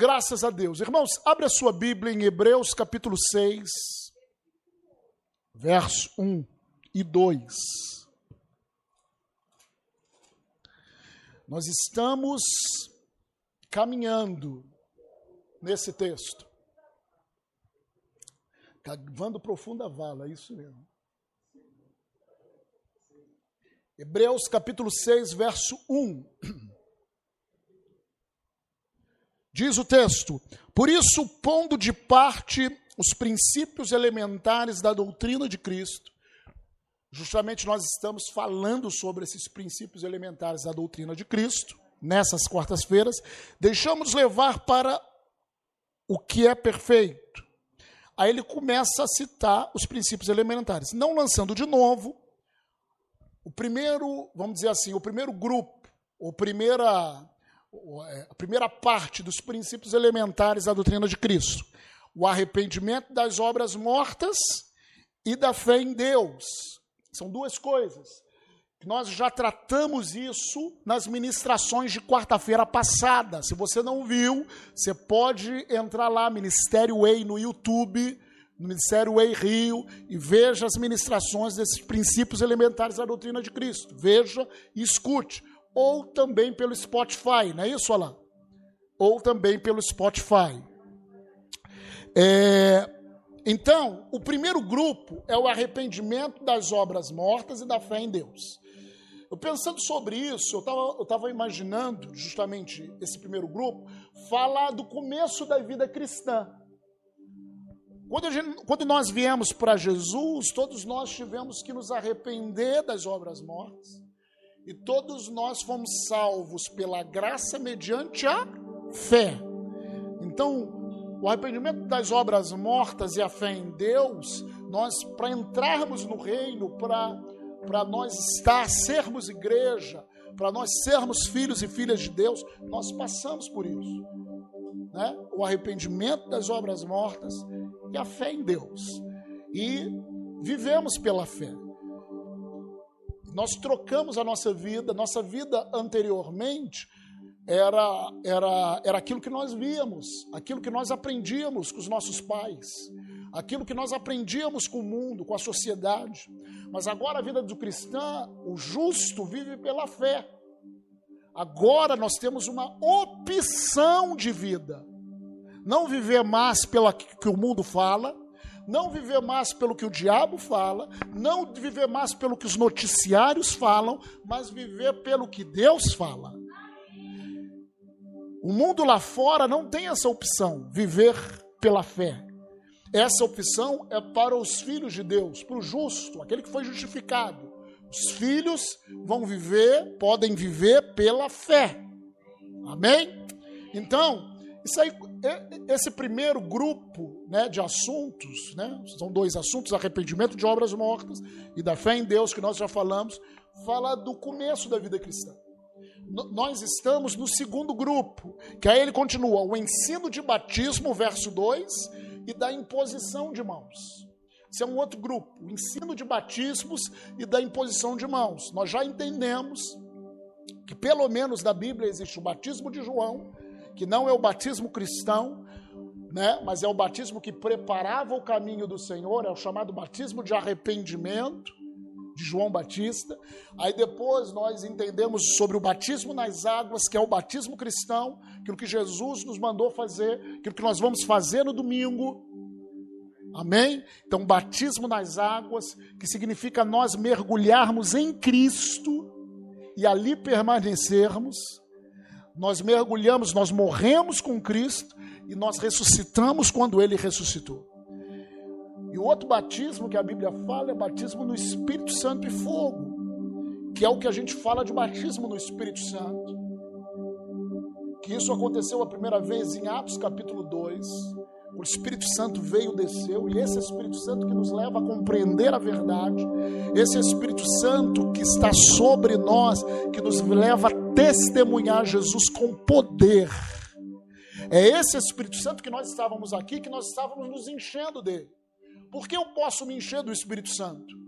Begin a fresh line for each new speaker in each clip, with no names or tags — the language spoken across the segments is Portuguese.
Graças a Deus. Irmãos, abre a sua Bíblia em Hebreus capítulo 6, verso 1 e 2. Nós estamos caminhando nesse texto. Cavando profunda vala, é isso mesmo. Hebreus capítulo 6, verso 1. Diz o texto: Por isso, pondo de parte os princípios elementares da doutrina de Cristo, justamente nós estamos falando sobre esses princípios elementares da doutrina de Cristo, nessas quartas-feiras, deixamos levar para o que é perfeito. Aí ele começa a citar os princípios elementares, não lançando de novo o primeiro, vamos dizer assim, o primeiro grupo, ou primeira a primeira parte dos princípios elementares da doutrina de Cristo: o arrependimento das obras mortas e da fé em Deus. São duas coisas. Nós já tratamos isso nas ministrações de quarta-feira passada. Se você não viu, você pode entrar lá, Ministério Way, no YouTube, no Ministério Way Rio, e veja as ministrações desses princípios elementares da doutrina de Cristo. Veja e escute ou também pelo Spotify, não é isso, Alain? Ou também pelo Spotify. É, então, o primeiro grupo é o arrependimento das obras mortas e da fé em Deus. Eu pensando sobre isso, eu estava imaginando justamente esse primeiro grupo falar do começo da vida cristã. Quando, gente, quando nós viemos para Jesus, todos nós tivemos que nos arrepender das obras mortas e todos nós fomos salvos pela graça mediante a fé. Então, o arrependimento das obras mortas e a fé em Deus, nós para entrarmos no reino, para para nós estar, sermos igreja, para nós sermos filhos e filhas de Deus, nós passamos por isso. Né? O arrependimento das obras mortas e a fé em Deus. E vivemos pela fé. Nós trocamos a nossa vida, nossa vida anteriormente era, era, era aquilo que nós víamos, aquilo que nós aprendíamos com os nossos pais, aquilo que nós aprendíamos com o mundo, com a sociedade. Mas agora a vida do cristão, o justo vive pela fé. Agora nós temos uma opção de vida. Não viver mais pelo que o mundo fala, não viver mais pelo que o diabo fala, não viver mais pelo que os noticiários falam, mas viver pelo que Deus fala. O mundo lá fora não tem essa opção, viver pela fé. Essa opção é para os filhos de Deus, para o justo, aquele que foi justificado. Os filhos vão viver, podem viver pela fé. Amém? Então, isso aí, esse primeiro grupo né, de assuntos, né, são dois assuntos, arrependimento de obras mortas e da fé em Deus, que nós já falamos, fala do começo da vida cristã. Nós estamos no segundo grupo, que aí ele continua, o ensino de batismo, verso 2, e da imposição de mãos. Esse é um outro grupo, o ensino de batismos e da imposição de mãos. Nós já entendemos que, pelo menos na Bíblia, existe o batismo de João, que não é o batismo cristão, né? mas é o batismo que preparava o caminho do Senhor, é o chamado batismo de arrependimento de João Batista. Aí depois nós entendemos sobre o batismo nas águas, que é o batismo cristão, aquilo que Jesus nos mandou fazer, aquilo que nós vamos fazer no domingo. Amém? Então, batismo nas águas, que significa nós mergulharmos em Cristo e ali permanecermos nós mergulhamos, nós morremos com Cristo e nós ressuscitamos quando ele ressuscitou. E o outro batismo que a Bíblia fala é batismo no Espírito Santo e fogo, que é o que a gente fala de batismo no Espírito Santo. Que isso aconteceu a primeira vez em Atos capítulo 2. O Espírito Santo veio, desceu, e esse Espírito Santo que nos leva a compreender a verdade, esse Espírito Santo que está sobre nós, que nos leva a testemunhar Jesus com poder. É esse Espírito Santo que nós estávamos aqui, que nós estávamos nos enchendo dele. Por que eu posso me encher do Espírito Santo?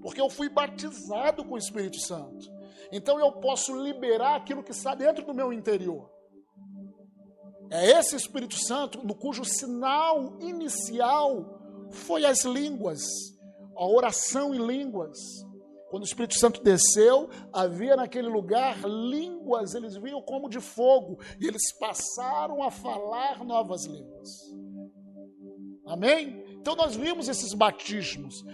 Porque eu fui batizado com o Espírito Santo. Então eu posso liberar aquilo que está dentro do meu interior. É esse Espírito Santo no cujo sinal inicial foi as línguas, a oração em línguas. Quando o Espírito Santo desceu, havia naquele lugar línguas, eles vinham como de fogo, e eles passaram a falar novas línguas. Amém? Então nós vimos esses batismos.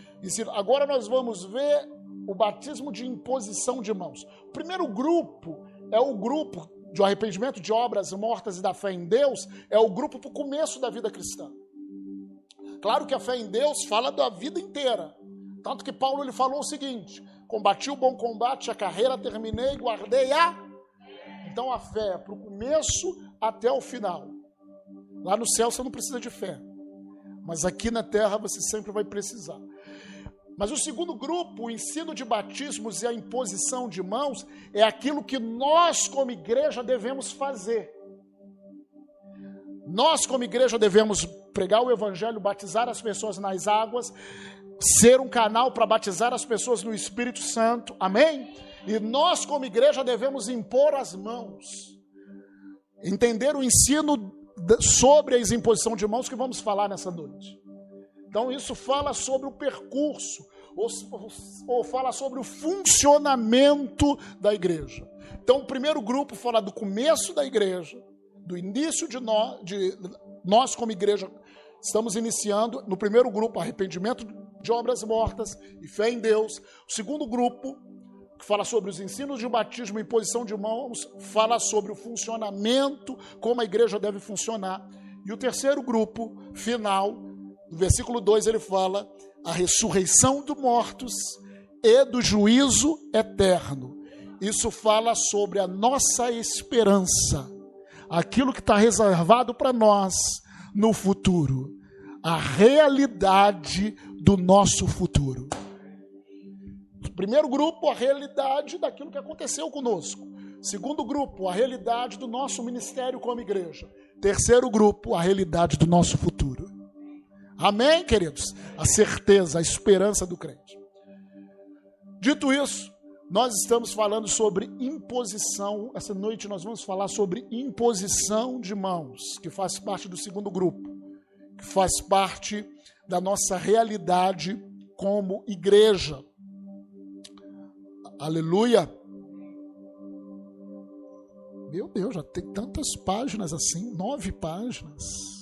Agora nós vamos ver o batismo de imposição de mãos. O primeiro grupo é o grupo de arrependimento de obras mortas e da fé em Deus, é o grupo para o começo da vida cristã. Claro que a fé em Deus fala da vida inteira. Tanto que Paulo ele falou o seguinte: combati o bom combate, a carreira terminei, guardei a. Então a fé é para o começo até o final. Lá no céu você não precisa de fé, mas aqui na terra você sempre vai precisar. Mas o segundo grupo, o ensino de batismos e a imposição de mãos, é aquilo que nós, como igreja, devemos fazer. Nós, como igreja, devemos pregar o Evangelho, batizar as pessoas nas águas, ser um canal para batizar as pessoas no Espírito Santo, amém? E nós, como igreja, devemos impor as mãos, entender o ensino sobre a imposição de mãos que vamos falar nessa noite. Então, isso fala sobre o percurso, ou, ou, fala sobre o funcionamento da igreja. Então, o primeiro grupo fala do começo da igreja, do início de nós, de nós como igreja, estamos iniciando, no primeiro grupo, arrependimento de obras mortas e fé em Deus. O segundo grupo, que fala sobre os ensinos de batismo e posição de mãos, fala sobre o funcionamento, como a igreja deve funcionar. E o terceiro grupo, final, no versículo 2 ele fala a ressurreição dos mortos e do juízo eterno. Isso fala sobre a nossa esperança, aquilo que está reservado para nós no futuro, a realidade do nosso futuro. Primeiro grupo, a realidade daquilo que aconteceu conosco. Segundo grupo, a realidade do nosso ministério como igreja. Terceiro grupo, a realidade do nosso futuro. Amém, queridos? A certeza, a esperança do crente. Dito isso, nós estamos falando sobre imposição. Essa noite nós vamos falar sobre imposição de mãos, que faz parte do segundo grupo, que faz parte da nossa realidade como igreja. Aleluia. Meu Deus, já tem tantas páginas assim, nove páginas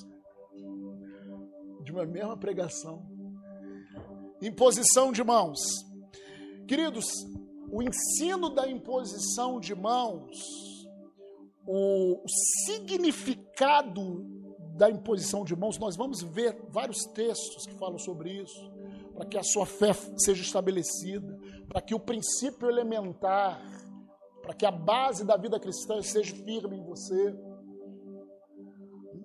de uma mesma pregação. Imposição de mãos. Queridos, o ensino da imposição de mãos, o significado da imposição de mãos, nós vamos ver vários textos que falam sobre isso, para que a sua fé seja estabelecida, para que o princípio elementar, para que a base da vida cristã seja firme em você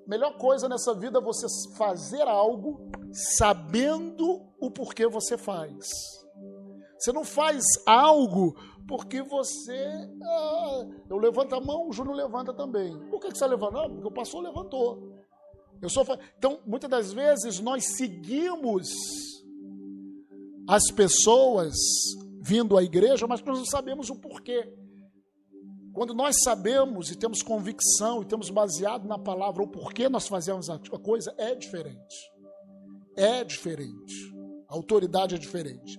melhor coisa nessa vida é você fazer algo sabendo o porquê você faz. Você não faz algo porque você. Ah, eu levanto a mão, o Júnior levanta também. Por que, você levanta? Não, porque o pastor levantou. Eu sou. Então, muitas das vezes nós seguimos as pessoas vindo à igreja, mas nós não sabemos o porquê. Quando nós sabemos e temos convicção e temos baseado na palavra o porquê nós fazemos a coisa, é diferente. É diferente. A autoridade é diferente.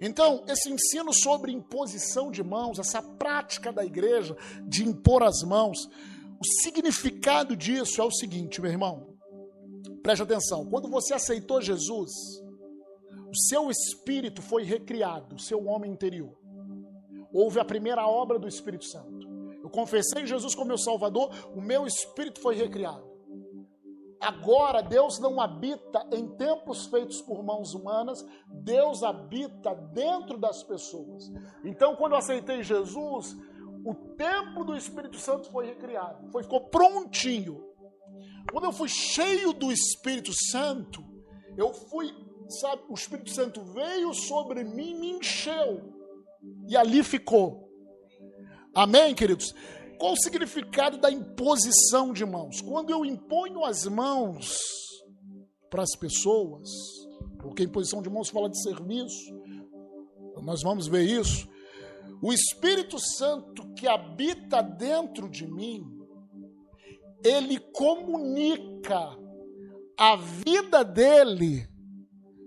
Então, esse ensino sobre imposição de mãos, essa prática da igreja de impor as mãos, o significado disso é o seguinte, meu irmão. Preste atenção. Quando você aceitou Jesus, o seu espírito foi recriado, o seu homem interior. Houve a primeira obra do Espírito Santo. Confessei Jesus como meu Salvador, o meu espírito foi recriado. Agora, Deus não habita em templos feitos por mãos humanas, Deus habita dentro das pessoas. Então, quando eu aceitei Jesus, o templo do Espírito Santo foi recriado, foi, ficou prontinho. Quando eu fui cheio do Espírito Santo, eu fui, sabe, o Espírito Santo veio sobre mim, me encheu, e ali ficou. Amém, queridos? Qual o significado da imposição de mãos? Quando eu imponho as mãos para as pessoas, porque a imposição de mãos fala de serviço, nós vamos ver isso. O Espírito Santo que habita dentro de mim, ele comunica a vida dele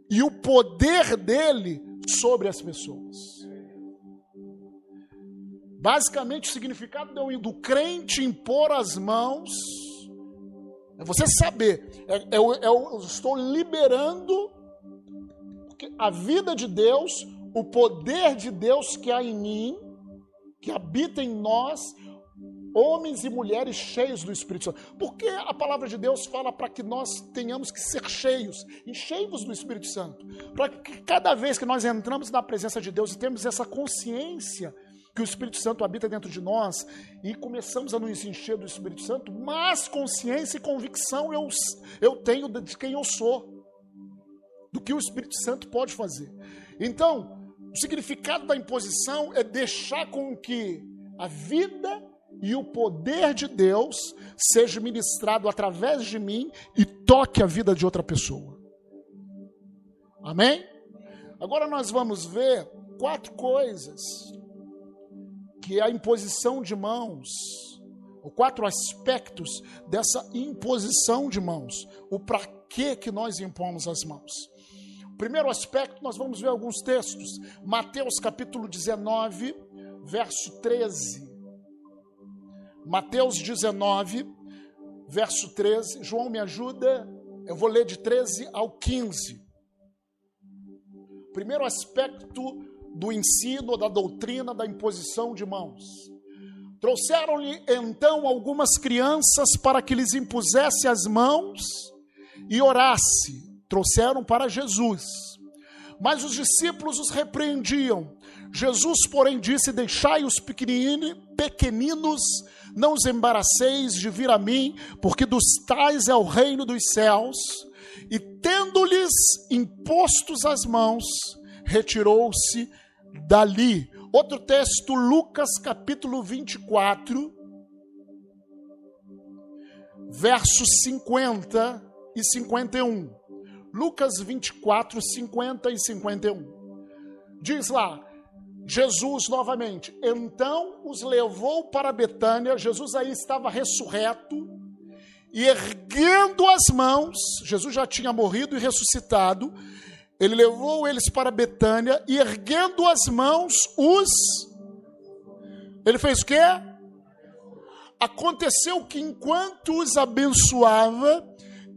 e o poder dele sobre as pessoas. Basicamente, o significado do crente impor as mãos é você saber, é, é, é, eu estou liberando a vida de Deus, o poder de Deus que há em mim, que habita em nós, homens e mulheres cheios do Espírito Santo. Porque a palavra de Deus fala para que nós tenhamos que ser cheios, e cheios do Espírito Santo. Para que cada vez que nós entramos na presença de Deus e temos essa consciência que o Espírito Santo habita dentro de nós e começamos a nos encher do Espírito Santo, mais consciência e convicção eu, eu tenho de quem eu sou, do que o Espírito Santo pode fazer. Então, o significado da imposição é deixar com que a vida e o poder de Deus seja ministrado através de mim e toque a vida de outra pessoa. Amém? Agora nós vamos ver quatro coisas que é a imposição de mãos, ou quatro aspectos dessa imposição de mãos, o para que que nós impomos as mãos. Primeiro aspecto, nós vamos ver alguns textos. Mateus capítulo 19, verso 13. Mateus 19, verso 13. João, me ajuda. Eu vou ler de 13 ao 15. Primeiro aspecto do ensino, da doutrina da imposição de mãos. Trouxeram-lhe então algumas crianças para que lhes impusesse as mãos e orasse. Trouxeram para Jesus. Mas os discípulos os repreendiam. Jesus, porém, disse: Deixai os pequeninos, não os embaraceis de vir a mim, porque dos tais é o reino dos céus. E tendo-lhes impostos as mãos, retirou-se dali. Outro texto, Lucas capítulo 24, versos 50 e 51. Lucas 24, 50 e 51. Diz lá, Jesus novamente, então os levou para Betânia, Jesus aí estava ressurreto, e erguendo as mãos, Jesus já tinha morrido e ressuscitado, ele levou eles para Betânia e erguendo as mãos, os. Ele fez o quê? Aconteceu que enquanto os abençoava,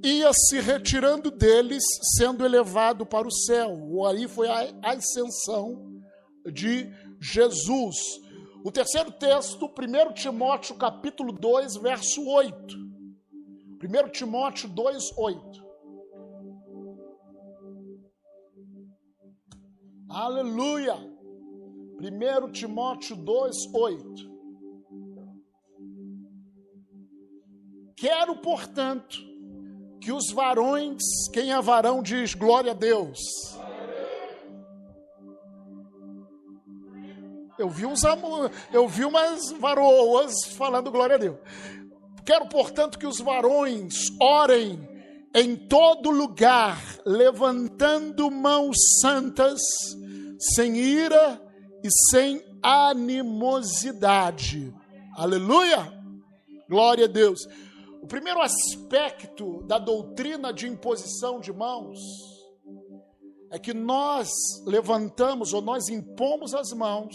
ia se retirando deles, sendo elevado para o céu. Aí foi a ascensão de Jesus. O terceiro texto, 1 Timóteo capítulo 2, verso 8. 1 Timóteo 2, 8. Aleluia! 1 Timóteo 2, 8. Quero, portanto, que os varões, quem é varão diz glória a Deus. Eu vi uns eu vi umas varoas falando glória a Deus. Quero, portanto, que os varões orem em todo lugar, levantando mãos santas, sem ira e sem animosidade. Aleluia! Glória a Deus. O primeiro aspecto da doutrina de imposição de mãos é que nós levantamos ou nós impomos as mãos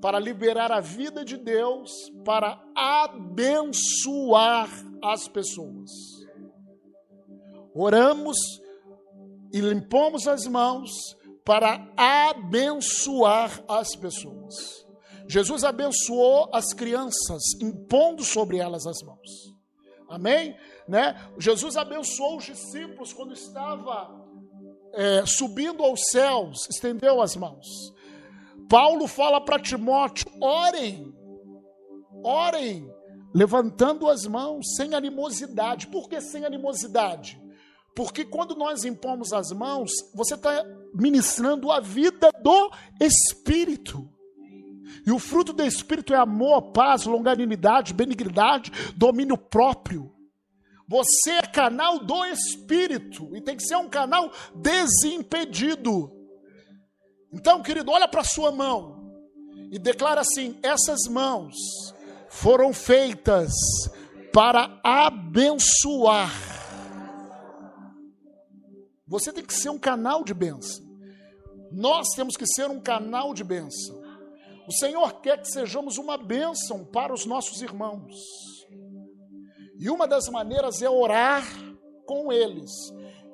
para liberar a vida de Deus, para abençoar as pessoas. Oramos e limpamos as mãos para abençoar as pessoas. Jesus abençoou as crianças, impondo sobre elas as mãos. Amém? Né? Jesus abençoou os discípulos quando estava é, subindo aos céus, estendeu as mãos. Paulo fala para Timóteo: orem, orem, levantando as mãos, sem animosidade. Por que sem animosidade? Porque quando nós impomos as mãos, você está ministrando a vida do Espírito. E o fruto do Espírito é amor, paz, longanimidade, benignidade, domínio próprio. Você é canal do Espírito e tem que ser um canal desimpedido. Então, querido, olha para a sua mão e declara assim: essas mãos foram feitas para abençoar. Você tem que ser um canal de bênção. Nós temos que ser um canal de bênção. O Senhor quer que sejamos uma bênção para os nossos irmãos. E uma das maneiras é orar com eles,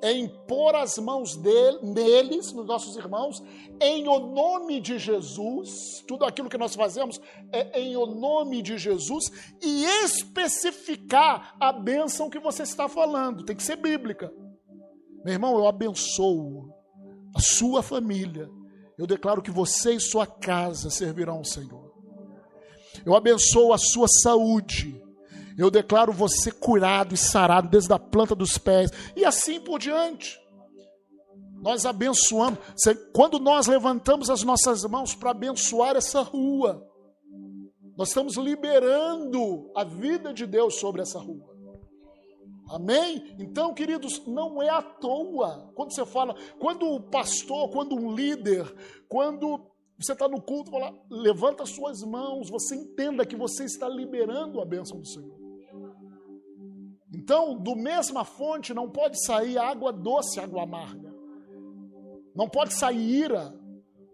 é impor as mãos dele, neles, nos nossos irmãos, em o nome de Jesus. Tudo aquilo que nós fazemos é em o nome de Jesus e especificar a bênção que você está falando. Tem que ser bíblica. Meu irmão, eu abençoo a sua família. Eu declaro que você e sua casa servirão ao Senhor. Eu abençoo a sua saúde. Eu declaro você curado e sarado desde a planta dos pés e assim por diante. Nós abençoamos. Quando nós levantamos as nossas mãos para abençoar essa rua, nós estamos liberando a vida de Deus sobre essa rua. Amém? Então, queridos, não é à toa. Quando você fala, quando o pastor, quando um líder, quando você está no culto, fala, levanta suas mãos, você entenda que você está liberando a bênção do Senhor. Então, do mesma fonte não pode sair água doce, água amarga. Não pode sair ira.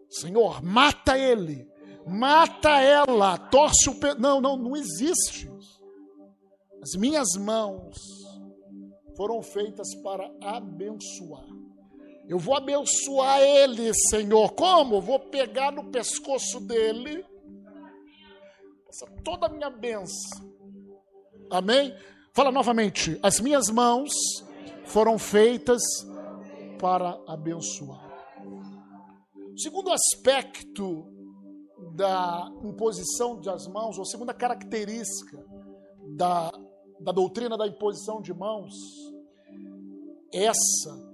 Senhor, mata ele, mata ela, torce o pe... Não, não, não existe. As minhas mãos foram feitas para abençoar. Eu vou abençoar ele, Senhor. Como? vou pegar no pescoço dele, toda a minha bênção. Amém? Fala novamente. As minhas mãos foram feitas para abençoar. Segundo aspecto da imposição das mãos, ou segunda característica da, da doutrina da imposição de mãos, essa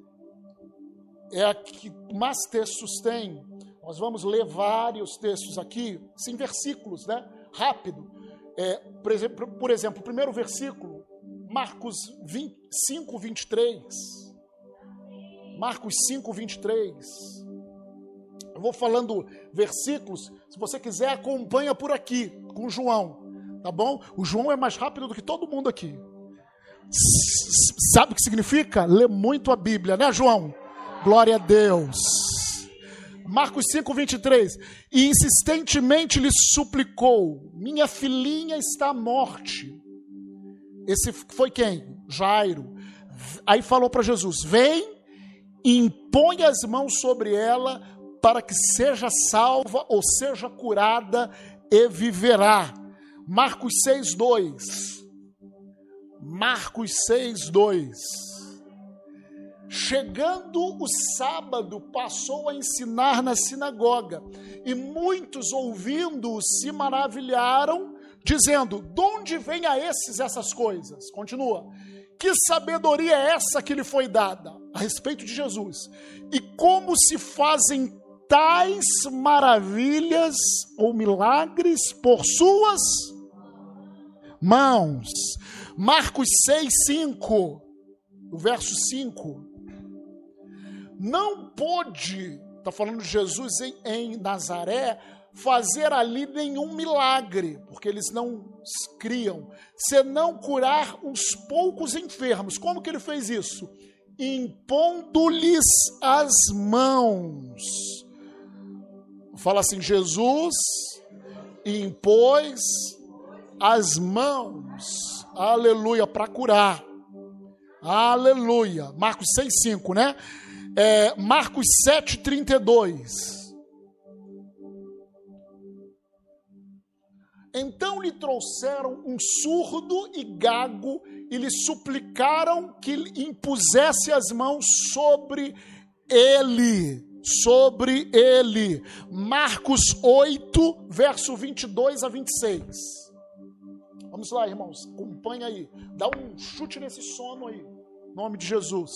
é a que mais textos tem. Nós vamos ler vários textos aqui, sem versículos, né? Rápido. É, por, exemplo, por exemplo, o primeiro versículo Marcos 5, 23. Marcos 5, 23. Eu vou falando versículos. Se você quiser, acompanha por aqui com João. Tá bom? O João é mais rápido do que todo mundo aqui. Sabe o que significa? Lê muito a Bíblia, né, João? Glória a Deus. Marcos 5, 23. E insistentemente lhe suplicou: Minha filhinha está à morte esse foi quem? Jairo. Aí falou para Jesus: Vem, impõe as mãos sobre ela para que seja salva ou seja curada e viverá. Marcos 6, 2. Marcos 6, 2. Chegando o sábado, passou a ensinar na sinagoga, e muitos ouvindo-o se maravilharam dizendo: De onde vem a esses essas coisas? Continua. Que sabedoria é essa que lhe foi dada a respeito de Jesus? E como se fazem tais maravilhas ou milagres por suas mãos? Marcos 6, 5, o verso 5. Não pôde, está falando Jesus em, em Nazaré, fazer ali nenhum milagre, porque eles não criam, senão curar uns poucos enfermos. Como que ele fez isso? Impondo-lhes as mãos. Fala assim: Jesus impôs as mãos, aleluia, para curar. Aleluia. Marcos 6,5, né? É, Marcos 7,32. Então lhe trouxeram um surdo e gago e lhe suplicaram que impusesse as mãos sobre ele. Sobre ele. Marcos 8, verso 22 a 26. Vamos lá, irmãos, acompanha aí. Dá um chute nesse sono aí. Em nome de Jesus.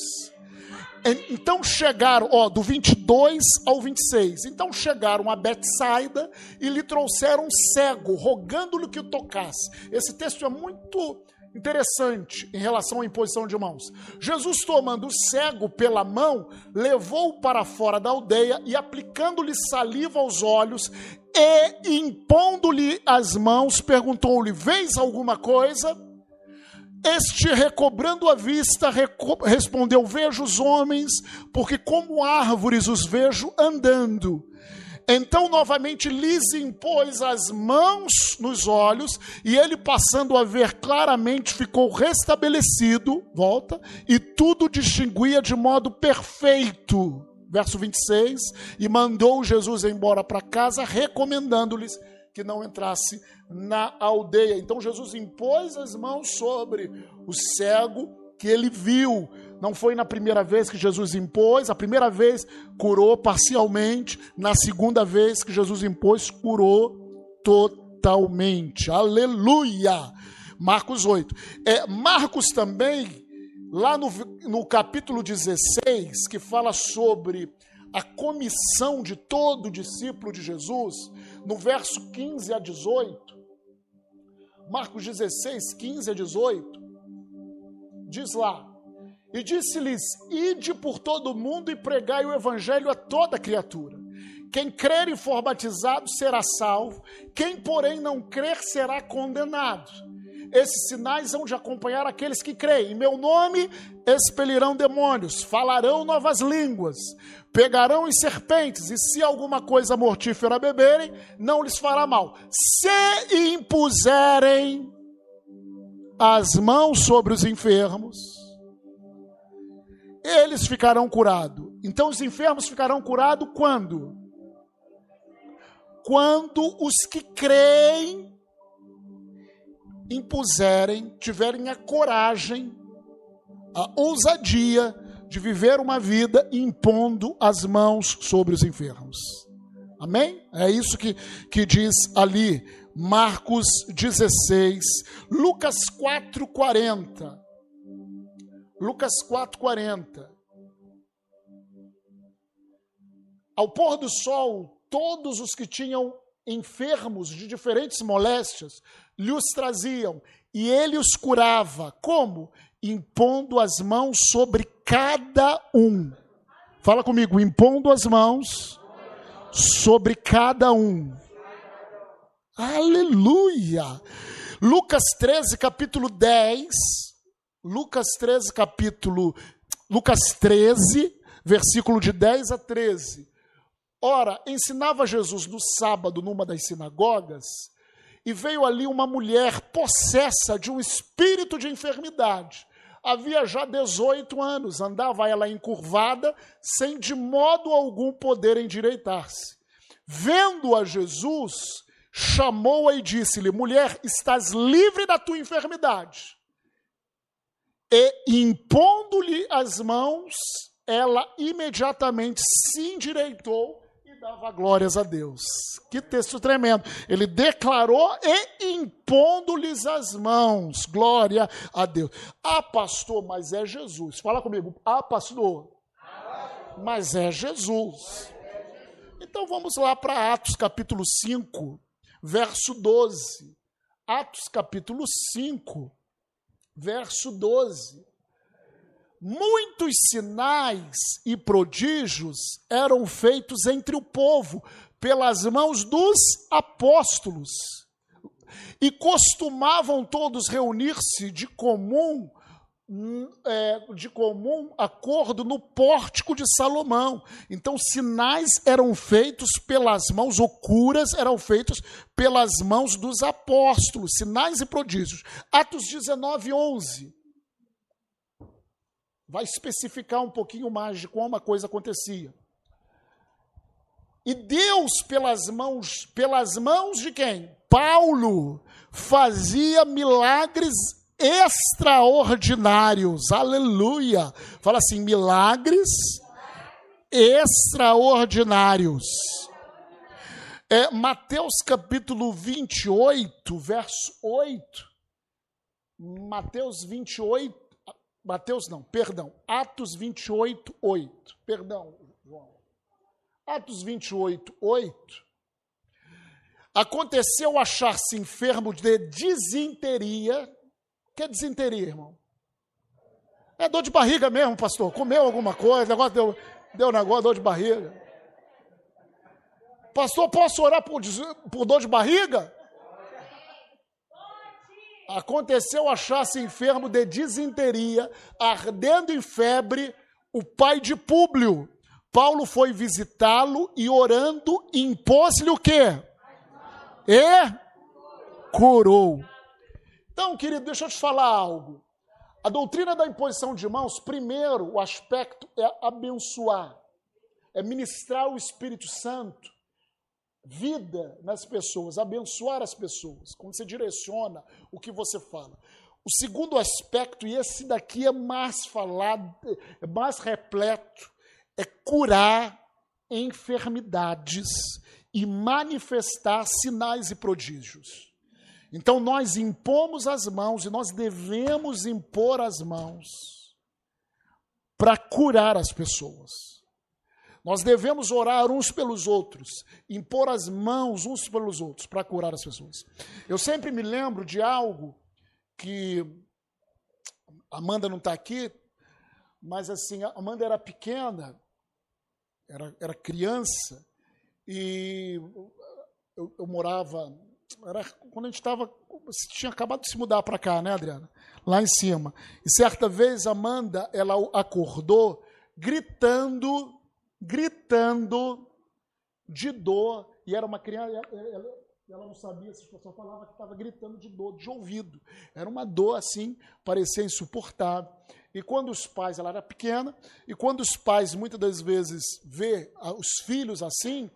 Então chegaram, ó, do 22 ao 26. Então chegaram a Betsaida e lhe trouxeram um cego, rogando-lhe que o tocasse. Esse texto é muito interessante em relação à imposição de mãos. Jesus, tomando o cego pela mão, levou-o para fora da aldeia e, aplicando-lhe saliva aos olhos e impondo-lhe as mãos, perguntou-lhe: Vês alguma coisa? Este, recobrando a vista, reco respondeu: Vejo os homens, porque como árvores os vejo andando. Então, novamente, lhes impôs as mãos nos olhos, e ele, passando a ver claramente, ficou restabelecido. Volta, e tudo distinguia de modo perfeito. Verso 26. E mandou Jesus embora para casa, recomendando-lhes que não entrasse na aldeia. Então Jesus impôs as mãos sobre o cego que ele viu. Não foi na primeira vez que Jesus impôs, a primeira vez curou parcialmente, na segunda vez que Jesus impôs, curou totalmente. Aleluia! Marcos 8. É, Marcos também, lá no, no capítulo 16, que fala sobre a comissão de todo discípulo de Jesus, no verso 15 a 18, Marcos 16, 15 a 18, diz lá: E disse-lhes: Ide por todo o mundo e pregai o evangelho a toda criatura. Quem crer e for batizado será salvo, quem, porém, não crer será condenado. Esses sinais vão de acompanhar aqueles que creem. Em meu nome expelirão demônios, falarão novas línguas, pegarão em serpentes, e se alguma coisa mortífera beberem, não lhes fará mal. Se impuserem as mãos sobre os enfermos, eles ficarão curados. Então os enfermos ficarão curados quando? Quando os que creem impuserem, tiverem a coragem, a ousadia de viver uma vida impondo as mãos sobre os enfermos. Amém? É isso que, que diz ali Marcos 16, Lucas 4,40. Lucas 4,40. Ao pôr do sol, todos os que tinham enfermos de diferentes moléstias lhes traziam e ele os curava. Como? Impondo as mãos sobre cada um. Fala comigo, impondo as mãos sobre cada um. Aleluia! Lucas 13, capítulo 10. Lucas 13, capítulo. Lucas 13, versículo de 10 a 13. Ora, ensinava Jesus no sábado numa das sinagogas e veio ali uma mulher possessa de um espírito de enfermidade. Havia já 18 anos, andava ela encurvada, sem de modo algum poder endireitar-se. Vendo a Jesus, chamou-a e disse-lhe: Mulher, estás livre da tua enfermidade. E impondo-lhe as mãos, ela imediatamente se endireitou dava glórias a Deus. Que texto tremendo. Ele declarou e impondo-lhes as mãos. Glória a Deus. Ah, pastor, mas é Jesus. Fala comigo. Ah, pastor. Mas é Jesus. Então vamos lá para Atos capítulo 5, verso 12. Atos capítulo 5, verso 12 muitos sinais e prodígios eram feitos entre o povo pelas mãos dos apóstolos. E costumavam todos reunir-se de comum é, de comum acordo no pórtico de Salomão. Então, sinais eram feitos pelas mãos, ou curas eram feitos pelas mãos dos apóstolos, sinais e prodígios. Atos 19, 11 vai especificar um pouquinho mais de como a coisa acontecia. E Deus, pelas mãos, pelas mãos de quem? Paulo fazia milagres extraordinários. Aleluia! Fala assim: milagres extraordinários. É, Mateus capítulo 28, verso 8. Mateus 28, Mateus não, perdão, Atos 28, 8. Perdão, João. Atos 28, 8. Aconteceu achar-se enfermo de disenteria. O que é disenteria, irmão? É dor de barriga mesmo, pastor. Comeu alguma coisa, negócio deu, deu negócio, dor de barriga. Pastor, posso orar por, por dor de barriga? Aconteceu achar-se enfermo de disenteria, ardendo em febre, o pai de Públio. Paulo foi visitá-lo e orando impôs-lhe o quê? E curou. Então, querido, deixa eu te falar algo. A doutrina da imposição de mãos, primeiro, o aspecto é abençoar, é ministrar o Espírito Santo, vida nas pessoas, abençoar as pessoas, quando você direciona o que você fala. O segundo aspecto, e esse daqui é mais falado, é mais repleto, é curar enfermidades e manifestar sinais e prodígios. Então nós impomos as mãos e nós devemos impor as mãos para curar as pessoas. Nós devemos orar uns pelos outros, impor as mãos uns pelos outros para curar as pessoas. Eu sempre me lembro de algo que Amanda não está aqui, mas assim, Amanda era pequena, era, era criança, e eu, eu morava era quando a gente estava. Tinha acabado de se mudar para cá, né, Adriana? Lá em cima. E certa vez Amanda, ela acordou gritando, gritando de dor. E era uma criança. Ela, ela não sabia se a pessoa falava que estava gritando de dor, de ouvido. Era uma dor assim, parecia insuportável. E quando os pais, ela era pequena, e quando os pais muitas das vezes vê os filhos assim,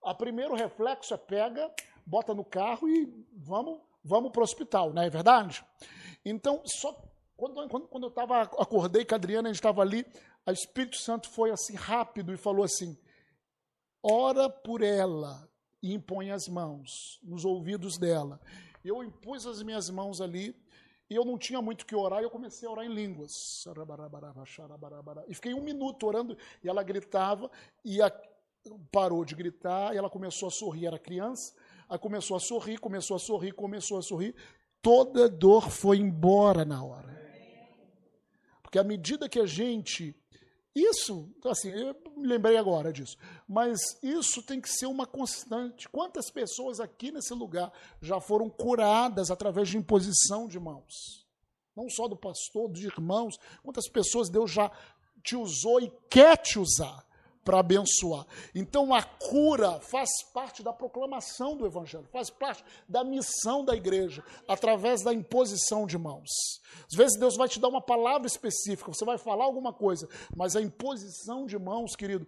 o primeiro reflexo é pega bota no carro e vamos, vamos para o hospital, não é verdade? Então, só quando, quando, quando eu tava, acordei com a Adriana, a gente estava ali, o Espírito Santo foi assim rápido e falou assim: ora por ela e impõe as mãos nos ouvidos dela. Eu impus as minhas mãos ali e eu não tinha muito o que orar, e eu comecei a orar em línguas. E fiquei um minuto orando, e ela gritava, e a, parou de gritar, e ela começou a sorrir, era criança, Aí começou a sorrir, começou a sorrir, começou a sorrir. Toda dor foi embora na hora. Porque à medida que a gente. Isso, assim, eu me lembrei agora disso. Mas isso tem que ser uma constante. Quantas pessoas aqui nesse lugar já foram curadas através de imposição de mãos? Não só do pastor, dos irmãos. Quantas pessoas Deus já te usou e quer te usar para abençoar. Então a cura faz parte da proclamação do Evangelho, faz parte da missão da igreja, através da imposição de mãos. Às vezes Deus vai te dar uma palavra específica, você vai falar alguma coisa, mas a imposição de mãos, querido,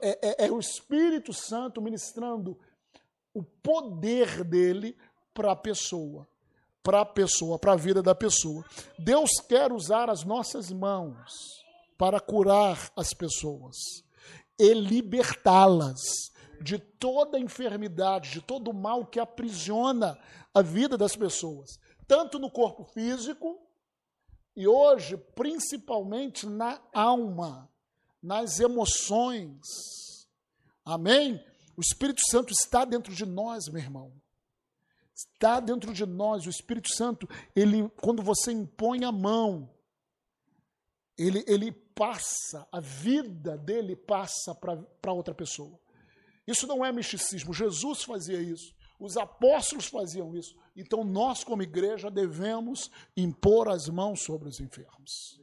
é, é, é o Espírito Santo ministrando o poder dele para a pessoa. Para a pessoa, para a vida da pessoa. Deus quer usar as nossas mãos para curar as pessoas e libertá-las de toda enfermidade, de todo o mal que aprisiona a vida das pessoas, tanto no corpo físico e hoje principalmente na alma, nas emoções. Amém? O Espírito Santo está dentro de nós, meu irmão. Está dentro de nós. O Espírito Santo, ele, quando você impõe a mão, ele, ele passa, a vida dele passa para outra pessoa. Isso não é misticismo. Jesus fazia isso. Os apóstolos faziam isso. Então nós, como igreja, devemos impor as mãos sobre os enfermos.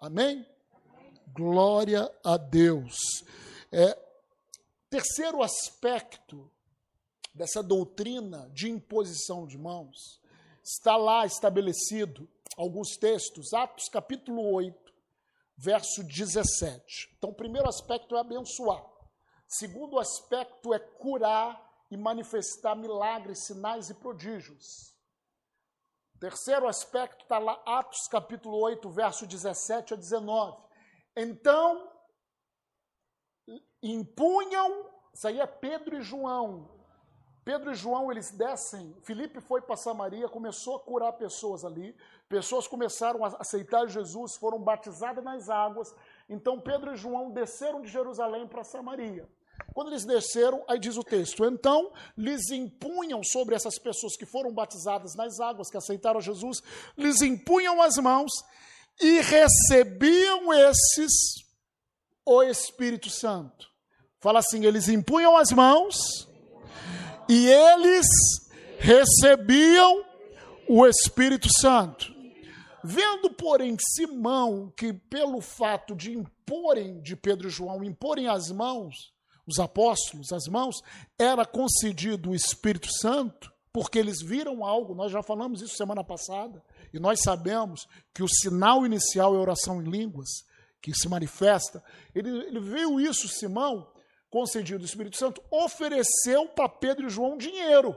Amém? Glória a Deus. É, terceiro aspecto dessa doutrina de imposição de mãos está lá estabelecido alguns textos, Atos capítulo 8, verso 17. Então, o primeiro aspecto é abençoar. Segundo aspecto é curar e manifestar milagres, sinais e prodígios. Terceiro aspecto está lá, Atos capítulo 8, verso 17 a 19. Então, impunham, isso aí é Pedro e João. Pedro e João, eles descem. Filipe foi para Samaria, começou a curar pessoas ali. Pessoas começaram a aceitar Jesus, foram batizadas nas águas. Então Pedro e João desceram de Jerusalém para Samaria. Quando eles desceram, aí diz o texto: então lhes impunham sobre essas pessoas que foram batizadas nas águas, que aceitaram Jesus, lhes impunham as mãos e recebiam esses o Espírito Santo. Fala assim: eles impunham as mãos e eles recebiam o Espírito Santo. Vendo, porém, Simão que, pelo fato de imporem, de Pedro e João, imporem as mãos, os apóstolos, as mãos, era concedido o Espírito Santo, porque eles viram algo, nós já falamos isso semana passada, e nós sabemos que o sinal inicial é oração em línguas, que se manifesta. Ele, ele viu isso, Simão, concedido o Espírito Santo, ofereceu para Pedro e João dinheiro.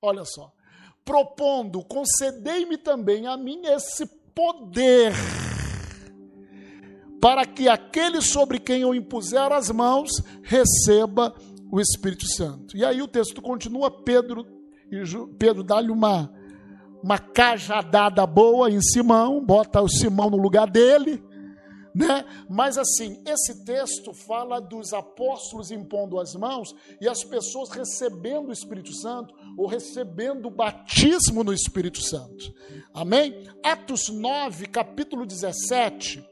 Olha só. Propondo, concedei-me também a mim esse poder, para que aquele sobre quem eu impuser as mãos receba o Espírito Santo. E aí o texto continua, Pedro, Pedro dá-lhe uma, uma cajadada boa em Simão, bota o Simão no lugar dele, né? Mas assim, esse texto fala dos apóstolos impondo as mãos e as pessoas recebendo o Espírito Santo ou recebendo o batismo no Espírito Santo. Amém? Atos 9, capítulo 17.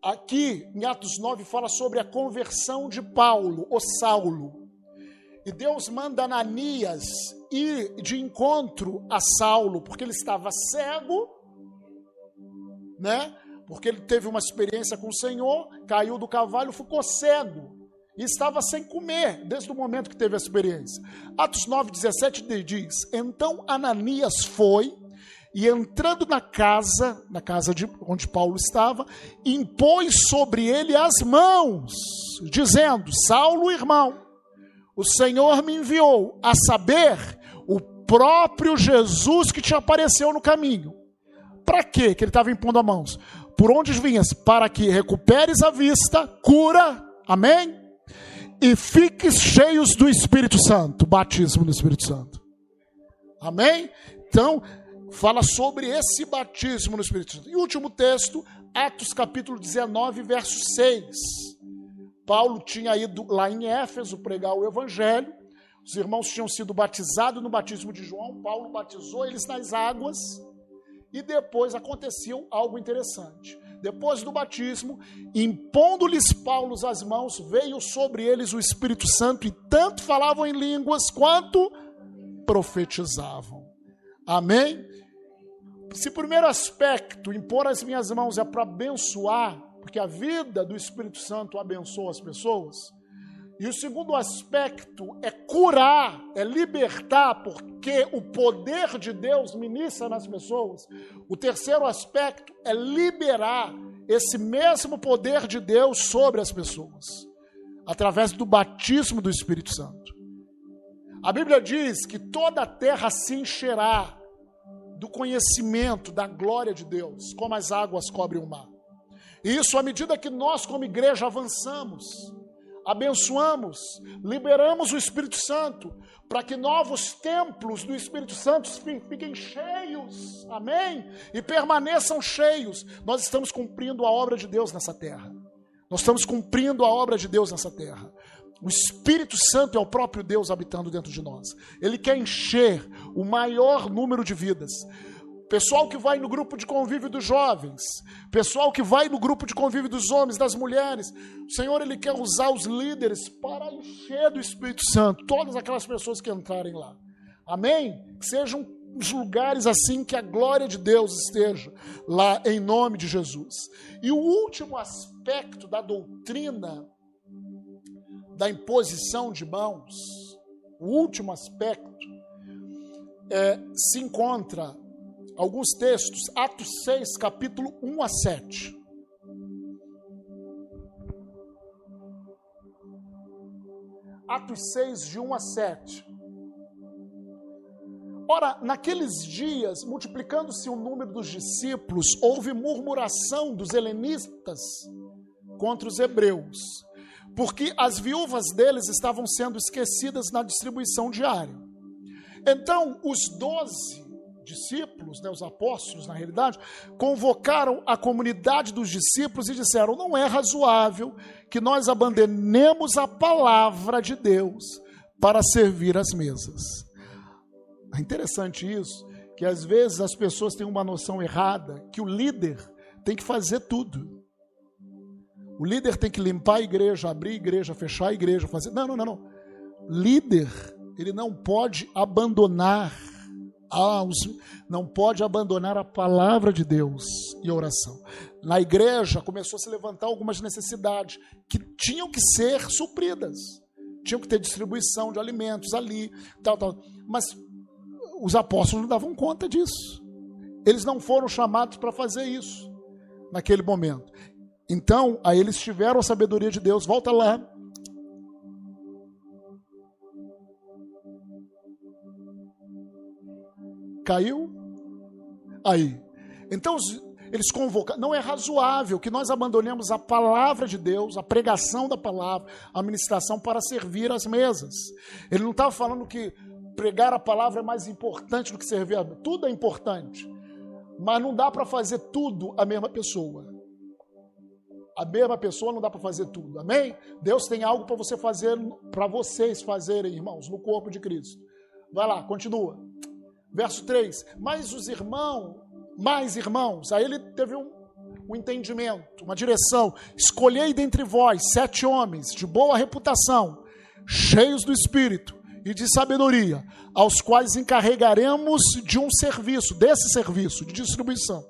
Aqui em Atos 9 fala sobre a conversão de Paulo, o Saulo. E Deus manda Ananias ir de encontro a Saulo, porque ele estava cego né? Porque ele teve uma experiência com o Senhor, caiu do cavalo, ficou cego e estava sem comer desde o momento que teve a experiência. Atos 9:17 diz: Então Ananias foi e entrando na casa, na casa de onde Paulo estava, impôs sobre ele as mãos, dizendo: Saulo, irmão, o Senhor me enviou a saber o próprio Jesus que te apareceu no caminho para quê que ele estava impondo as mãos? Por onde vinhas? Para que recuperes a vista, cura, amém? E fiques cheios do Espírito Santo, batismo do Espírito Santo. Amém? Então, fala sobre esse batismo no Espírito Santo. E último texto, Atos capítulo 19, verso 6. Paulo tinha ido lá em Éfeso pregar o evangelho. Os irmãos tinham sido batizados no batismo de João. Paulo batizou eles nas águas. E depois aconteceu algo interessante. Depois do batismo, impondo-lhes Paulo as mãos, veio sobre eles o Espírito Santo, e tanto falavam em línguas quanto profetizavam. Amém? Se primeiro aspecto, impor as minhas mãos é para abençoar, porque a vida do Espírito Santo abençoa as pessoas, e o segundo aspecto é curar, é libertar, porque o poder de Deus ministra nas pessoas. O terceiro aspecto é liberar esse mesmo poder de Deus sobre as pessoas, através do batismo do Espírito Santo. A Bíblia diz que toda a terra se encherá do conhecimento da glória de Deus, como as águas cobrem o mar. E isso à medida que nós, como igreja, avançamos abençoamos, liberamos o Espírito Santo para que novos templos do Espírito Santo fiquem cheios, amém? E permaneçam cheios. Nós estamos cumprindo a obra de Deus nessa terra. Nós estamos cumprindo a obra de Deus nessa terra. O Espírito Santo é o próprio Deus habitando dentro de nós. Ele quer encher o maior número de vidas pessoal que vai no grupo de convívio dos jovens, pessoal que vai no grupo de convívio dos homens, das mulheres. O Senhor ele quer usar os líderes para encher do Espírito Santo todas aquelas pessoas que entrarem lá. Amém? Que sejam os lugares assim que a glória de Deus esteja lá em nome de Jesus. E o último aspecto da doutrina da imposição de mãos, o último aspecto é, se encontra alguns textos, Atos 6, capítulo 1 a 7. Atos 6, de 1 a 7. Ora, naqueles dias, multiplicando-se o número dos discípulos, houve murmuração dos helenistas contra os hebreus, porque as viúvas deles estavam sendo esquecidas na distribuição diária. Então, os doze discípulos, né, os apóstolos, na realidade, convocaram a comunidade dos discípulos e disseram: não é razoável que nós abandonemos a palavra de Deus para servir as mesas. É interessante isso, que às vezes as pessoas têm uma noção errada que o líder tem que fazer tudo. O líder tem que limpar a igreja, abrir a igreja, fechar a igreja, fazer. Não, não, não, não. Líder, ele não pode abandonar Ah, não pode abandonar a palavra de Deus e oração. Na igreja começou a se levantar algumas necessidades que tinham que ser supridas. Tinham que ter distribuição de alimentos ali, tal, tal. Mas os apóstolos não davam conta disso. Eles não foram chamados para fazer isso naquele momento. Então, aí eles tiveram a sabedoria de Deus. Volta lá. Caiu? Aí. Então, eles convocaram. Não é razoável que nós abandonemos a palavra de Deus, a pregação da palavra, a ministração para servir as mesas. Ele não estava falando que pregar a palavra é mais importante do que servir a Tudo é importante. Mas não dá para fazer tudo a mesma pessoa. A mesma pessoa não dá para fazer tudo. Amém? Deus tem algo para você fazer, para vocês fazerem, irmãos, no corpo de Cristo. Vai lá, continua. Verso 3. Mas os irmãos, mais irmãos, aí ele teve um, um entendimento, uma direção. Escolhei dentre vós sete homens de boa reputação, cheios do Espírito e de sabedoria, aos quais encarregaremos de um serviço, desse serviço de distribuição.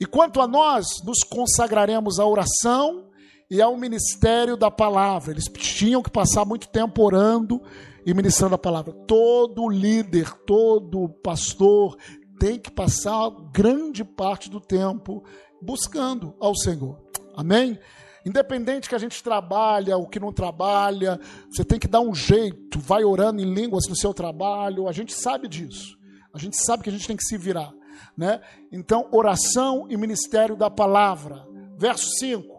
E quanto a nós, nos consagraremos à oração e ao ministério da palavra. Eles tinham que passar muito tempo orando e ministrando a palavra. Todo líder, todo pastor tem que passar grande parte do tempo buscando ao Senhor. Amém? Independente que a gente trabalha, o que não trabalha, você tem que dar um jeito, vai orando em línguas no seu trabalho, a gente sabe disso. A gente sabe que a gente tem que se virar, né? Então, oração e ministério da palavra. Verso 5.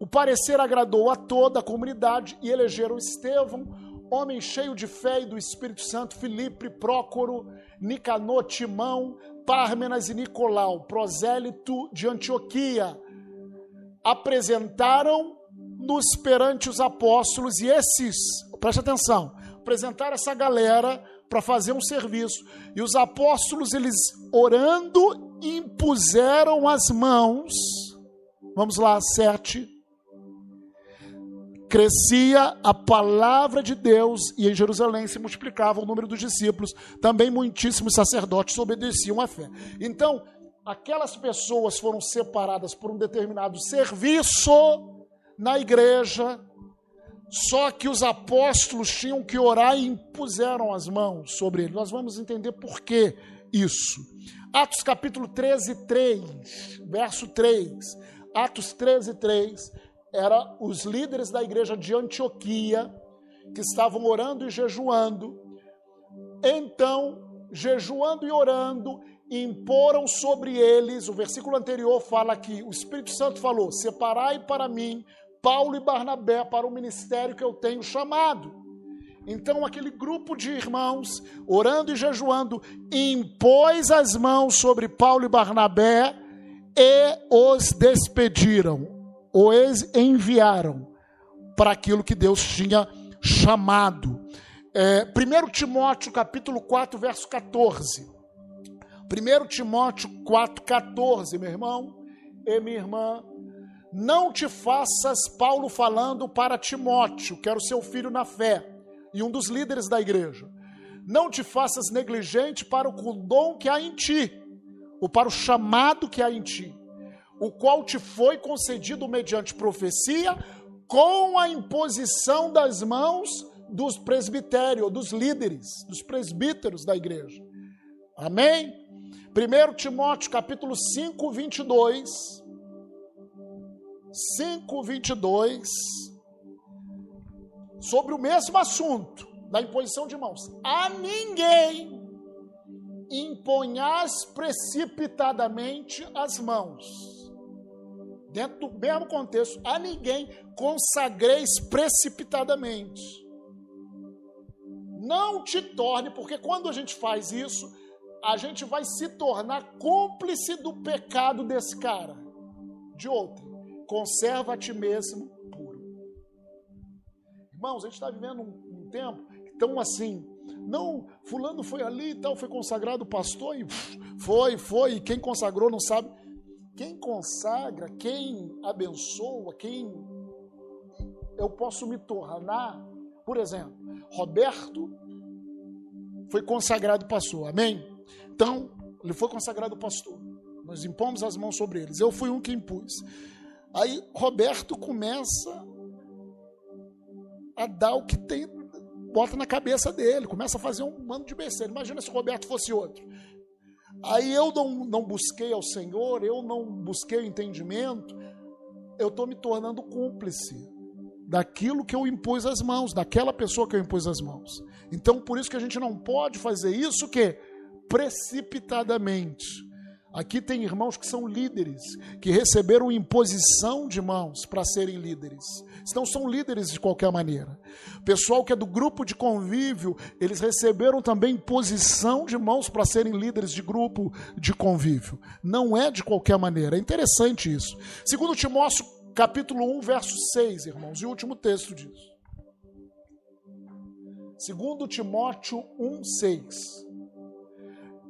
O parecer agradou a toda a comunidade e elegeram Estevão, homem cheio de fé e do Espírito Santo, Filipe, Prócoro, Nicanor, Timão, Pármenas e Nicolau, prosélito de Antioquia, apresentaram-nos perante os apóstolos e esses, preste atenção, apresentaram essa galera para fazer um serviço. E os apóstolos, eles orando, impuseram as mãos. Vamos lá, sete. Crescia a palavra de Deus e em Jerusalém se multiplicava o número dos discípulos. Também muitíssimos sacerdotes obedeciam à fé. Então, aquelas pessoas foram separadas por um determinado serviço na igreja, só que os apóstolos tinham que orar e impuseram as mãos sobre ele. Nós vamos entender por que isso. Atos capítulo 13, 3, verso 3. Atos 13, 3. Era os líderes da igreja de Antioquia que estavam orando e jejuando. Então, jejuando e orando, imporam sobre eles, o versículo anterior fala que o Espírito Santo falou: separai para mim Paulo e Barnabé para o ministério que eu tenho chamado. Então, aquele grupo de irmãos, orando e jejuando, impôs as mãos sobre Paulo e Barnabé e os despediram, os enviaram para aquilo que Deus tinha chamado. É, 1 Timóteo capítulo 4, verso 14. 1 Timóteo 4,14, meu irmão e minha irmã, não te faças, Paulo falando para Timóteo, que era o seu filho na fé, e um dos líderes da igreja, não te faças negligente para o dom que há em ti, ou para o chamado que há em ti, o qual te foi concedido mediante profecia, com a imposição das mãos dos presbitérios, dos líderes, dos presbíteros da igreja. Amém? 1 Timóteo capítulo 5, 22. 5, 22. Sobre o mesmo assunto da imposição de mãos. A ninguém imponhas precipitadamente as mãos. Dentro do mesmo contexto, a ninguém consagreis precipitadamente. Não te torne, porque quando a gente faz isso, a gente vai se tornar cúmplice do pecado desse cara, de outro. Conserva a ti mesmo puro. Irmãos, a gente está vivendo um, um tempo tão assim. Não, fulano foi ali e tal, foi consagrado pastor e foi, foi, e quem consagrou não sabe. Quem consagra, quem abençoa, quem eu posso me tornar, por exemplo, Roberto foi consagrado pastor. Amém? Então, ele foi consagrado pastor. Nós impomos as mãos sobre eles. Eu fui um que impus. Aí Roberto começa a dar o que tem, bota na cabeça dele, começa a fazer um mando de besteira. Imagina se Roberto fosse outro. Aí eu não, não busquei ao Senhor, eu não busquei o entendimento, eu estou me tornando cúmplice daquilo que eu impus as mãos, daquela pessoa que eu impus as mãos. Então, por isso que a gente não pode fazer isso que precipitadamente. Aqui tem irmãos que são líderes, que receberam imposição de mãos para serem líderes. Então são líderes de qualquer maneira. Pessoal que é do grupo de convívio, eles receberam também imposição de mãos para serem líderes de grupo de convívio. Não é de qualquer maneira. É interessante isso. Segundo Timóteo, capítulo 1, verso 6, irmãos, e o último texto disso. Segundo Timóteo 1, 6.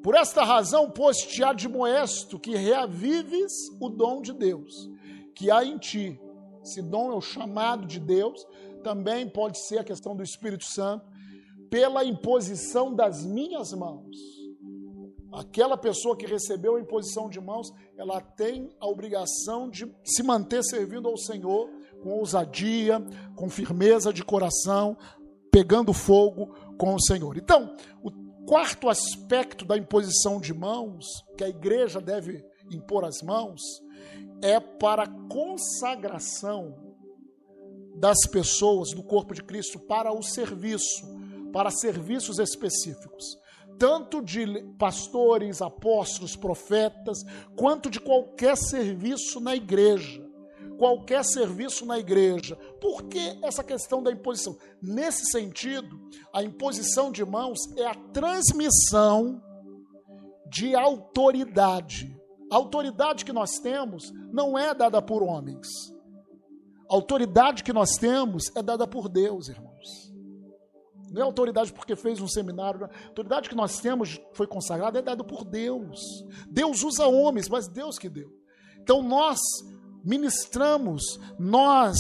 Por esta razão, pois te admoesto que reavives o dom de Deus, que há em ti. Esse dom é o chamado de Deus, também pode ser a questão do Espírito Santo, pela imposição das minhas mãos. Aquela pessoa que recebeu a imposição de mãos, ela tem a obrigação de se manter servindo ao Senhor com ousadia, com firmeza de coração, pegando fogo com o Senhor. Então, o quarto aspecto da imposição de mãos, que a igreja deve impor as mãos, é para consagração das pessoas do corpo de Cristo para o serviço, para serviços específicos, tanto de pastores, apóstolos, profetas, quanto de qualquer serviço na igreja qualquer serviço na igreja. Por que essa questão da imposição? Nesse sentido, a imposição de mãos é a transmissão de autoridade. A autoridade que nós temos não é dada por homens. A autoridade que nós temos é dada por Deus, irmãos. Não é autoridade porque fez um seminário. A autoridade que nós temos foi consagrada é dada por Deus. Deus usa homens, mas Deus que deu. Então nós ministramos, nós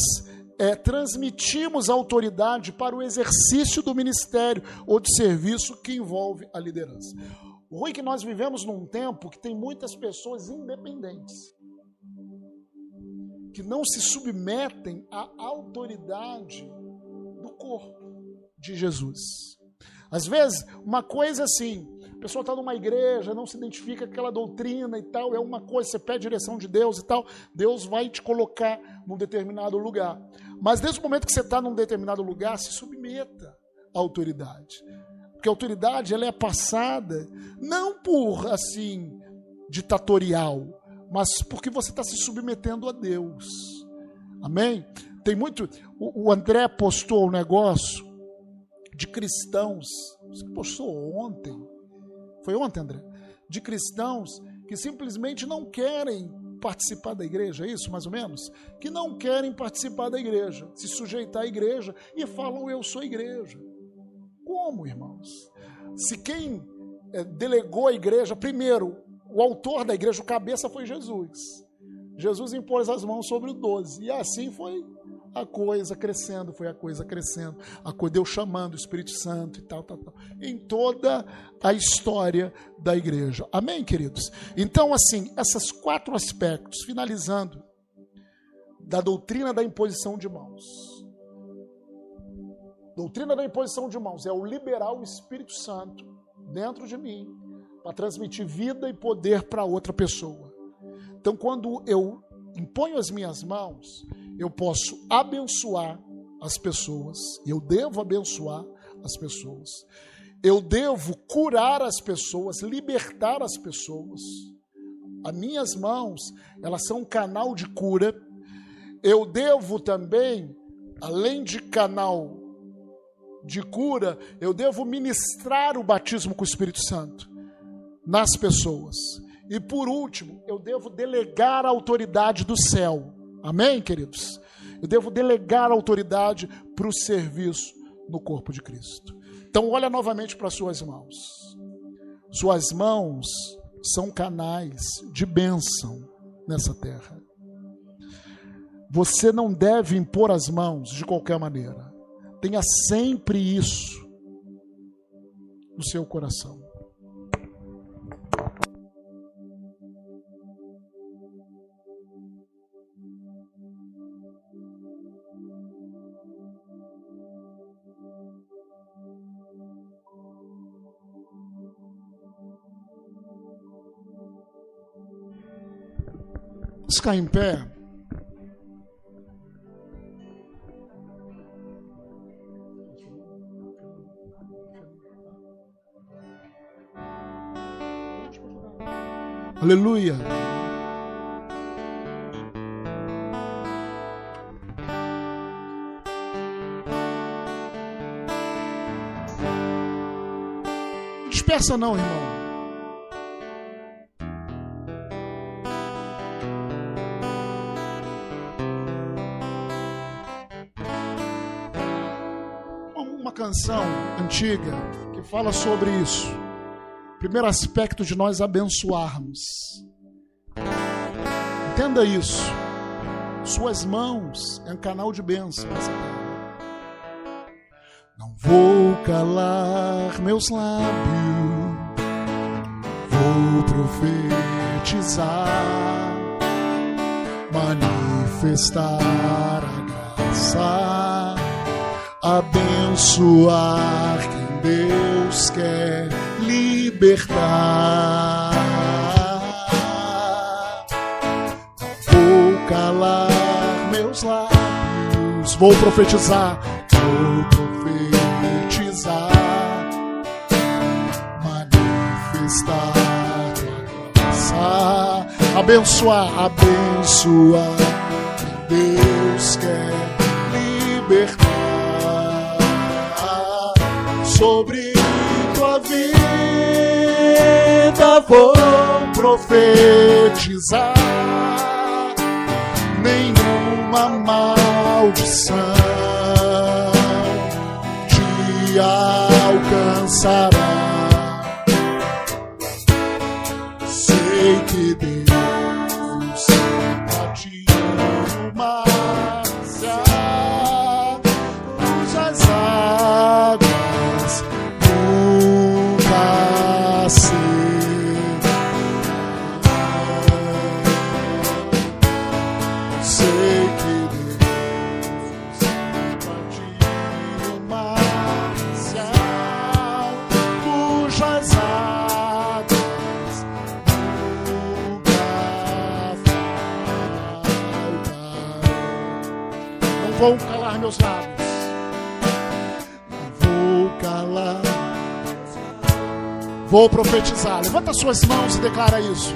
é, transmitimos autoridade para o exercício do ministério ou de serviço que envolve a liderança. O ruim é que nós vivemos num tempo que tem muitas pessoas independentes, que não se submetem à autoridade do corpo de Jesus. Às vezes, uma coisa assim, pessoa está numa igreja, não se identifica com aquela doutrina e tal, é uma coisa, você pede direção de Deus e tal, Deus vai te colocar num determinado lugar. Mas desde o momento que você está num determinado lugar, se submeta à autoridade. Porque a autoridade ela é passada não por assim ditatorial, mas porque você está se submetendo a Deus. Amém? Tem muito. O, André postou um negócio de cristãos, postou ontem, foi ontem, André? De cristãos que simplesmente não querem participar da igreja, é isso mais ou menos? Que não querem participar da igreja, se sujeitar à igreja e falam eu sou igreja. Como, irmãos? Se quem é, delegou a igreja, primeiro, o autor da igreja, o cabeça foi Jesus. Jesus impôs as mãos sobre o doze, e assim foi a coisa crescendo, foi a coisa crescendo, a coisa, Deus chamando o Espírito Santo e tal, tal, tal, em toda a história da igreja. Amém, queridos? Então, assim, esses quatro aspectos, finalizando, da doutrina da imposição de mãos. Doutrina da imposição de mãos é o liberar o Espírito Santo dentro de mim para transmitir vida e poder para outra pessoa. Então, quando eu imponho as minhas mãos, eu posso abençoar as pessoas, eu devo abençoar as pessoas, eu devo curar as pessoas, libertar as pessoas. As minhas mãos, elas são um canal de cura. Eu devo também, além de canal de cura, eu devo ministrar o batismo com o Espírito Santo nas pessoas. E por último, eu devo delegar a autoridade do céu Amém, queridos? Eu devo delegar autoridade para o serviço no corpo de Cristo. Então, olha novamente para suas mãos. Suas mãos são canais de bênção nessa terra. Você não deve impor as mãos de qualquer maneira. Tenha sempre isso no seu coração. Ficar em pé. Aleluia. Dispersa não, irmão. Canção antiga que fala sobre isso. Primeiro aspecto de nós abençoarmos. Entenda isso. Suas mãos é um canal de bênção. Não vou calar meus lábios, vou profetizar, manifestar a graça, abençoar quem Deus quer libertar. Vou calar meus lábios, vou profetizar, vou profetizar, manifestar graça, abençoar, abençoar. Deus quer libertar sobre tua vida vou profetizar nenhuma maldição te alcançará. Vou profetizar. Levanta suas mãos e declara isso.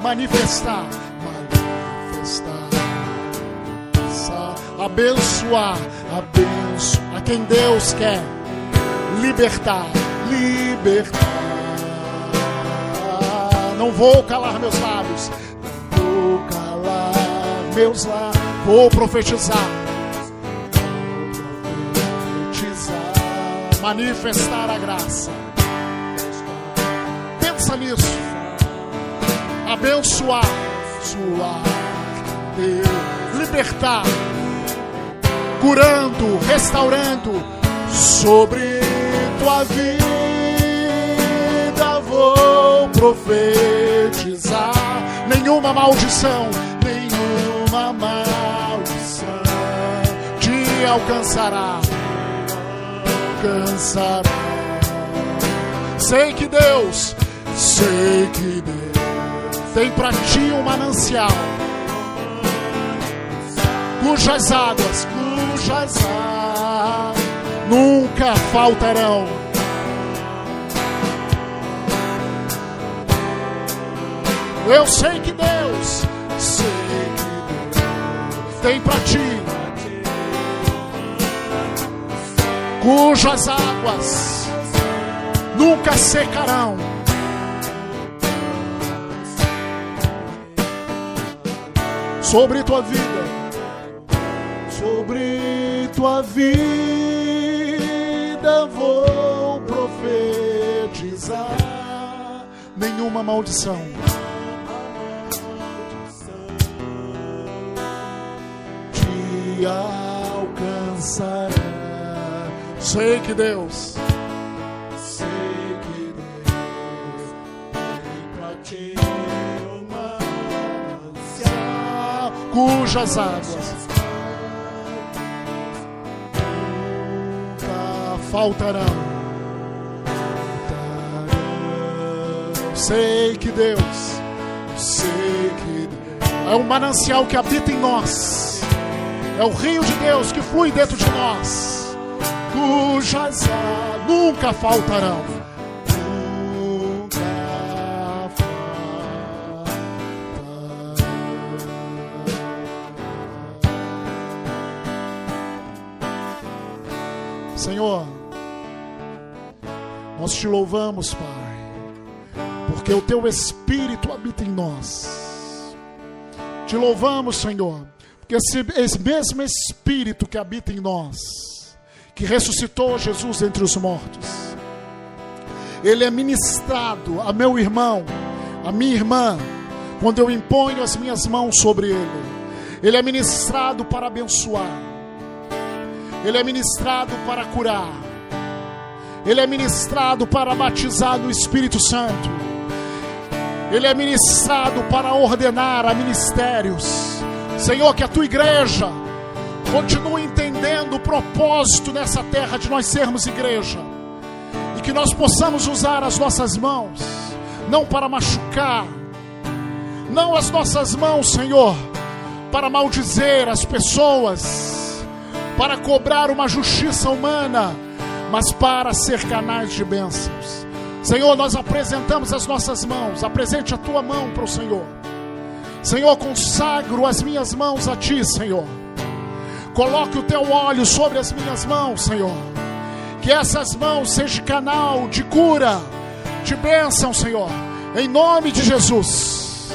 Manifestar, manifestar, sa- abençoar, abençoar a quem Deus quer libertar, libertar. Não vou calar meus lábios, não vou calar meus lábios, vou. Profetizar, manifestar a graça. Pensa nisso. Abençoar, suar, Deus, libertar, curando, restaurando sobre tua vida. Vou profetizar. Nenhuma maldição, nenhuma maldição te alcançará, alcançará. Sei que Deus, sei que Deus tem para ti um manancial cujas águas, cujas águas nunca faltarão. Eu sei que Deus, sei que Deus tem para ti cujas águas nunca secarão. Sobre tua vida, sobre tua vida vou profetizar nenhuma maldição. Te alcançará. Sei que Deus. Sei que Deus tem para ti uma manancial cujas águas nunca faltarão. Sei que Deus, sei que Deus. é um manancial que habita em nós, é o rio de Deus que flui dentro de nós cujas águas nunca faltarão. Senhor, nós te louvamos, Pai, porque o teu Espírito habita em nós. Te louvamos, Senhor, porque esse, esse mesmo Espírito que habita em nós, que ressuscitou Jesus entre os mortos, ele é ministrado a meu irmão, a minha irmã, quando eu imponho as minhas mãos sobre ele. Ele é ministrado para abençoar. Ele é ministrado para curar. Ele é ministrado para batizar no Espírito Santo. Ele é ministrado para ordenar a ministérios. Senhor, que a tua igreja continue entendendo o propósito nessa terra de nós sermos igreja. E que nós possamos usar as nossas mãos, não para machucar, não as nossas mãos, Senhor, para maldizer as pessoas para cobrar uma justiça humana, mas para ser canais de bênçãos. Senhor, nós apresentamos as nossas mãos, apresente a tua mão para o Senhor. Senhor, consagro as minhas mãos a ti, Senhor. Coloque o teu óleo sobre as minhas mãos, Senhor. Que essas mãos sejam canal de cura, de bênção, Senhor. Em nome de Jesus.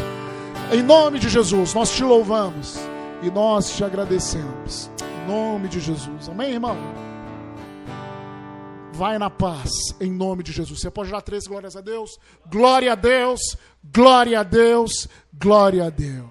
Em nome de Jesus, nós te louvamos e nós te agradecemos nome de Jesus. Amém, irmão? Vai na paz, em nome de Jesus. Você pode dar três glórias a Deus? Glória a Deus, glória a Deus, glória a Deus.